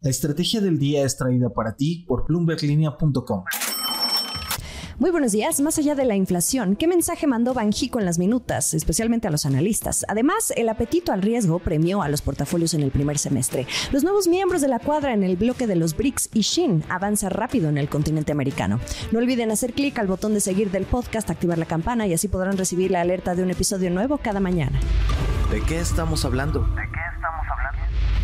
La estrategia del día es traída para ti por bloomberglinea.com. Muy buenos días. Más allá de la inflación, ¿qué mensaje mandó Banjico en las minutas, especialmente a los analistas? Además, el apetito al riesgo premió a los portafolios en el primer semestre. Los nuevos miembros de la cuadra en el bloque de los BRICS y Shin avanza rápido en el continente americano. No olviden hacer clic al botón de seguir del podcast, activar la campana y así podrán recibir la alerta de un episodio nuevo cada mañana. ¿De qué estamos hablando?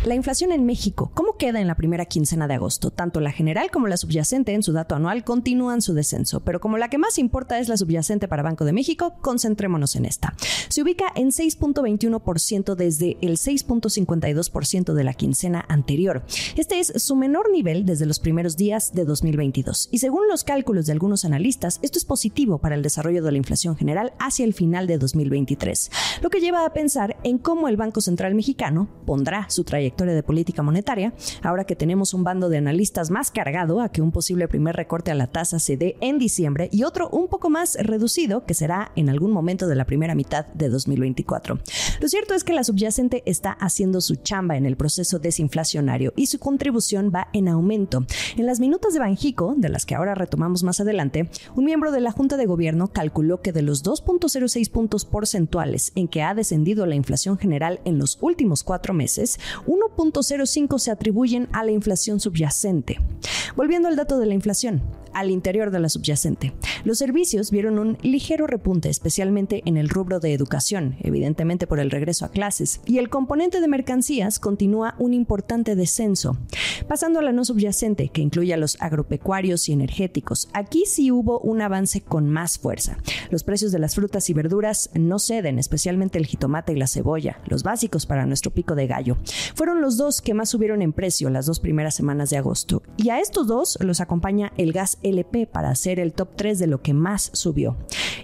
La inflación en México, ¿cómo queda en la primera quincena de agosto? Tanto la general como la subyacente en su dato anual continúan su descenso, pero como la que más importa es la subyacente para Banco de México, concentrémonos en esta. Se ubica en 6.21% desde el 6.52% de la quincena anterior. Este es su menor nivel desde los primeros días de 2022. Y según los cálculos de algunos analistas, esto es positivo para el desarrollo de la inflación general hacia el final de 2023, lo que lleva a pensar en cómo el Banco Central mexicano pondrá su trayectoria de política monetaria, ahora que tenemos un bando de analistas más cargado a que un posible primer recorte a la tasa se dé en diciembre y otro un poco más reducido que será en algún momento de la primera mitad de 2024. Lo cierto es que la subyacente está haciendo su chamba en el proceso desinflacionario y su contribución va en aumento. En las minutas de Banjico, de las que ahora retomamos más adelante, un miembro de la Junta de Gobierno calculó que de los 2.06 puntos porcentuales en que ha descendido la inflación general en los últimos cuatro meses, 1.05 se atribuyen a la inflación subyacente. Volviendo al dato de la inflación, al interior de la subyacente. Los servicios vieron un ligero repunte, especialmente en el rubro de educación, evidentemente por el regreso a clases, y el componente de mercancías continúa un importante descenso. Pasando a la no subyacente, que incluye a los agropecuarios y energéticos, aquí sí hubo un avance con más fuerza. Los precios de las frutas y verduras no ceden, especialmente el jitomate y la cebolla, los básicos para nuestro pico de gallo. Fueron los dos que más subieron en precio las dos primeras semanas de agosto. Y a estos dos los acompaña el gas LP para hacer el top 3 de lo que más subió.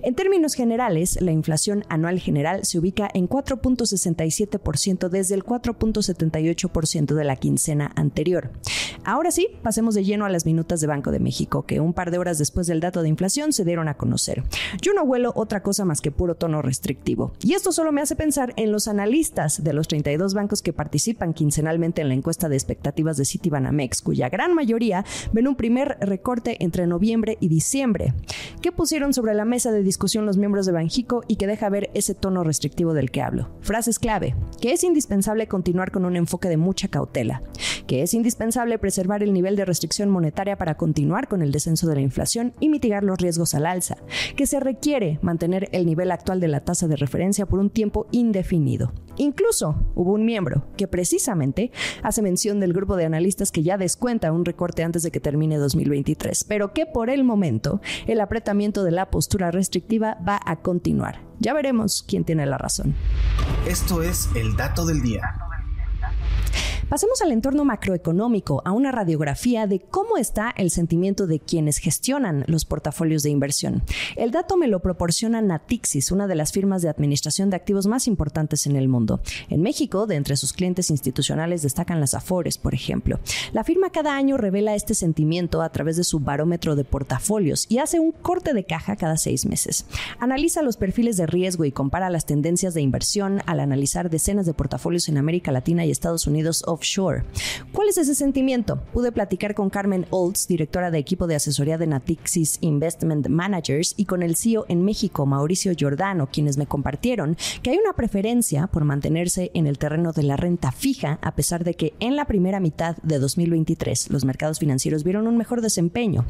En términos generales, la inflación anual general se ubica en 4.67% desde el 4.78% de la quincena anterior. Ahora sí, pasemos de lleno a las minutas de Banco de México, que un par de horas después del dato de inflación se dieron a conocer. Yo no huelo otra cosa más que puro tono restrictivo. Y esto solo me hace pensar en los analistas de los 32 bancos que participan quincenalmente en la encuesta de expectativas de Citibanamex, cuya gran mayoría ven un primer recorte entre noviembre y diciembre. ¿Qué pusieron sobre la mesa de discusión los miembros de Banjico y que deja ver ese tono restrictivo del que hablo? Frases clave, que es indispensable continuar con un enfoque de mucha cautela, que es indispensable preservar el nivel de restricción monetaria para continuar con el descenso de la inflación y mitigar los riesgos al alza, que se requiere mantener el nivel actual de la tasa de referencia por un tiempo indefinido. Incluso hubo un miembro que precisamente hace mención del grupo de analistas que ya descuenta un recorte antes de que termine 2023, pero que por el momento el apretamiento de la postura restrictiva va a continuar. Ya veremos quién tiene la razón. Esto es el dato del día. Pasemos al entorno macroeconómico, a una radiografía de cómo está el sentimiento de quienes gestionan los portafolios de inversión. El dato me lo proporciona Natixis, una de las firmas de administración de activos más importantes en el mundo. En México, de entre sus clientes institucionales destacan las Afores, por ejemplo. La firma cada año revela este sentimiento a través de su barómetro de portafolios y hace un corte de caja cada seis meses. Analiza los perfiles de riesgo y compara las tendencias de inversión al analizar decenas de portafolios en América Latina y Estados Unidos offshore. ¿Cuál es ese sentimiento? Pude platicar con Carmen Olds, directora de equipo de asesoría de Natixis Investment Managers, y con el CEO en México, Mauricio Giordano, quienes me compartieron que hay una preferencia por mantenerse en el terreno de la renta fija, a pesar de que en la primera mitad de 2023 los mercados financieros vieron un mejor desempeño.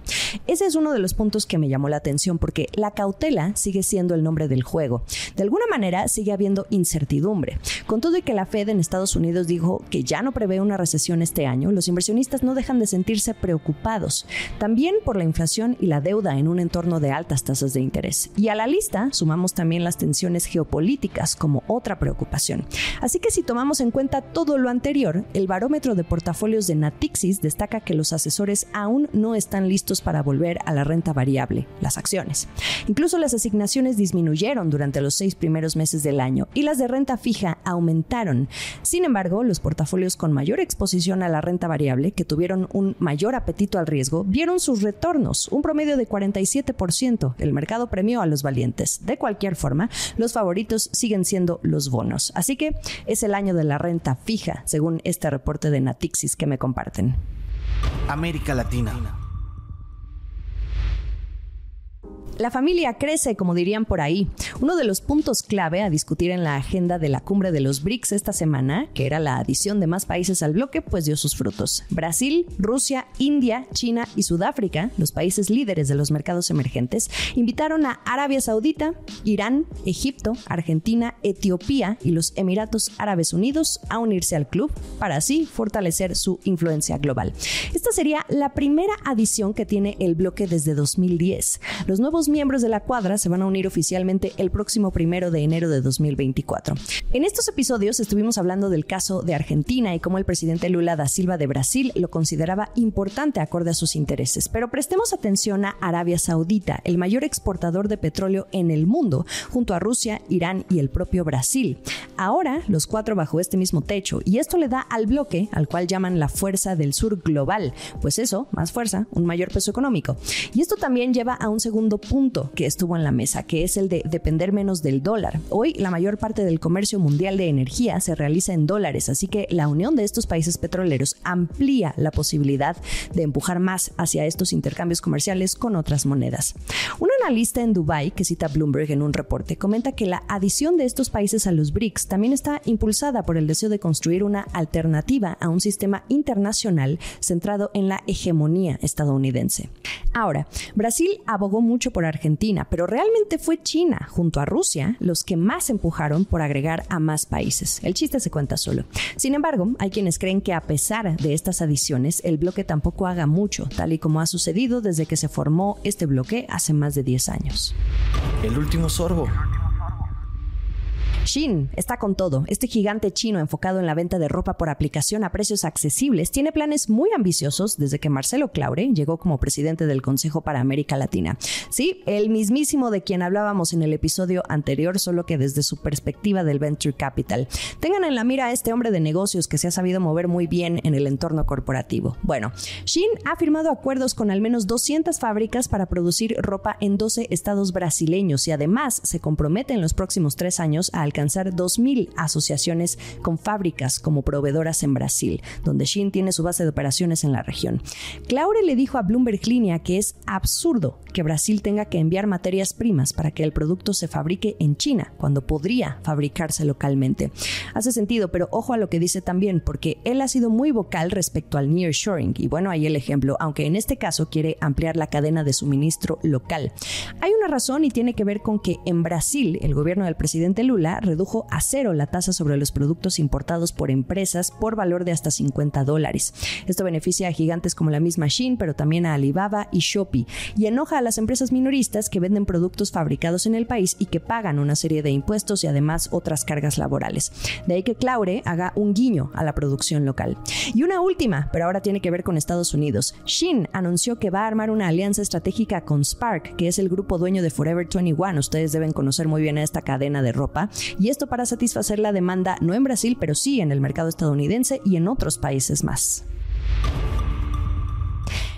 Ese es uno de los puntos que me llamó la atención porque la cautela sigue siendo el nombre del juego. De alguna manera sigue habiendo incertidumbre. Con todo y que la Fed en Estados Unidos dijo que ya no prevé una recesión este año, los inversionistas no dejan de sentirse preocupados, también por la inflación y la deuda en un entorno de altas tasas de interés. Y a la lista sumamos también las tensiones geopolíticas como otra preocupación. Así que si tomamos en cuenta todo lo anterior, el barómetro de portafolios de Natixis destaca que los asesores aún no están listos para volver a la renta variable, las acciones. Incluso las asignaciones disminuyeron durante los seis primeros meses del año y las de renta fija aumentaron. Sin embargo, los portafolios con mayor exposición a la renta variable, que tuvieron un mayor apetito al riesgo, vieron sus retornos, un promedio de 47%. El mercado premió a los valientes. De cualquier forma, los favoritos siguen siendo los bonos. Así que es el año de la renta fija, según este reporte de Natixis que me comparten. América Latina. La familia crece, como dirían por ahí. Uno de los puntos clave a discutir en la agenda de la cumbre de los BRICS esta semana, que era la adición de más países al bloque, pues dio sus frutos. Brasil, Rusia, India, China y Sudáfrica, los países líderes de los mercados emergentes, invitaron a Arabia Saudita, Irán, Egipto, Argentina, Etiopía y los Emiratos Árabes Unidos a unirse al club para así fortalecer su influencia global. Esta sería la primera adición que tiene el bloque desde 2010. Los nuevos miembros de la cuadra se van a unir oficialmente el próximo primero de enero de 2024. En estos episodios estuvimos hablando del caso de Argentina y cómo el presidente Lula da Silva de Brasil lo consideraba importante acorde a sus intereses. Pero prestemos atención a Arabia Saudita, el mayor exportador de petróleo en el mundo, junto a Rusia, Irán y el propio Brasil. Ahora, los cuatro bajo este mismo techo, y esto le da al bloque, al cual llaman la fuerza del sur global, pues eso, más fuerza, un mayor peso económico. Y esto también lleva a un segundo punto que estuvo en la mesa, que es el de depender menos del dólar. Hoy la mayor parte del comercio mundial de energía se realiza en dólares, así que la unión de estos países petroleros amplía la posibilidad de empujar más hacia estos intercambios comerciales con otras monedas. Un analista en Dubai que cita Bloomberg en un reporte comenta que la adición de estos países a los BRICS también está impulsada por el deseo de construir una alternativa a un sistema internacional centrado en la hegemonía estadounidense. Ahora, Brasil abogó mucho por Argentina, pero realmente fue China, junto a Rusia, los que más empujaron por agregar a más países. El chiste se cuenta solo. Sin embargo, hay quienes creen que a pesar de estas adiciones, el bloque tampoco haga mucho, tal y como ha sucedido desde que se formó este bloque hace más de 10 años. El último sorbo. Shein está con todo. Este gigante chino enfocado en la venta de ropa por aplicación a precios accesibles tiene planes muy ambiciosos desde que Marcelo Claure llegó como presidente del Consejo para América Latina. Sí, el mismísimo de quien hablábamos en el episodio anterior, solo que desde su perspectiva del venture capital. Tengan en la mira a este hombre de negocios que se ha sabido mover muy bien en el entorno corporativo. Bueno, Shein ha firmado acuerdos con al menos 200 fábricas para producir ropa en 12 estados brasileños y además se compromete en los próximos tres años a alcanzar 2.000 asociaciones con fábricas como proveedoras en Brasil, donde Shein tiene su base de operaciones en la región. Claure le dijo a Bloomberg Línea que es absurdo que Brasil tenga que enviar materias primas para que el producto se fabrique en China, cuando podría fabricarse localmente. Hace sentido, pero ojo a lo que dice también, porque él ha sido muy vocal respecto al nearshoring, y bueno, ahí el ejemplo, aunque en este caso quiere ampliar la cadena de suministro local. Hay una razón y tiene que ver con que en Brasil el gobierno del presidente Lula redujo a cero la tasa sobre los productos importados por empresas por valor de hasta 50 dólares. Esto beneficia a gigantes como la misma Shein, pero también a Alibaba y Shopee, y enoja a las empresas minoristas que venden productos fabricados en el país y que pagan una serie de impuestos y además otras cargas laborales. De ahí que Claure haga un guiño a la producción local. Y una última, pero ahora tiene que ver con Estados Unidos. Shein anunció que va a armar una alianza estratégica con Spark, que es el grupo dueño de Forever 21. Ustedes deben conocer muy bien a esta cadena de ropa y esto para satisfacer la demanda no en Brasil, pero sí en el mercado estadounidense y en otros países más.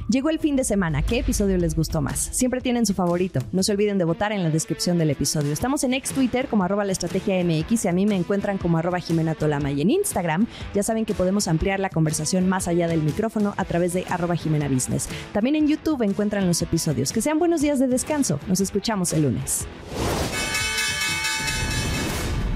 Llegó el fin de semana. ¿Qué episodio les gustó más? Siempre tienen su favorito. No se olviden de votar en la descripción del episodio. Estamos en ex Twitter como arroba la estrategia MX y a mí me encuentran como arroba Jimena Tolama. Y en Instagram ya saben que podemos ampliar la conversación más allá del micrófono a través de arroba Jimena Business. También en YouTube encuentran los episodios. Que sean buenos días de descanso. Nos escuchamos el lunes.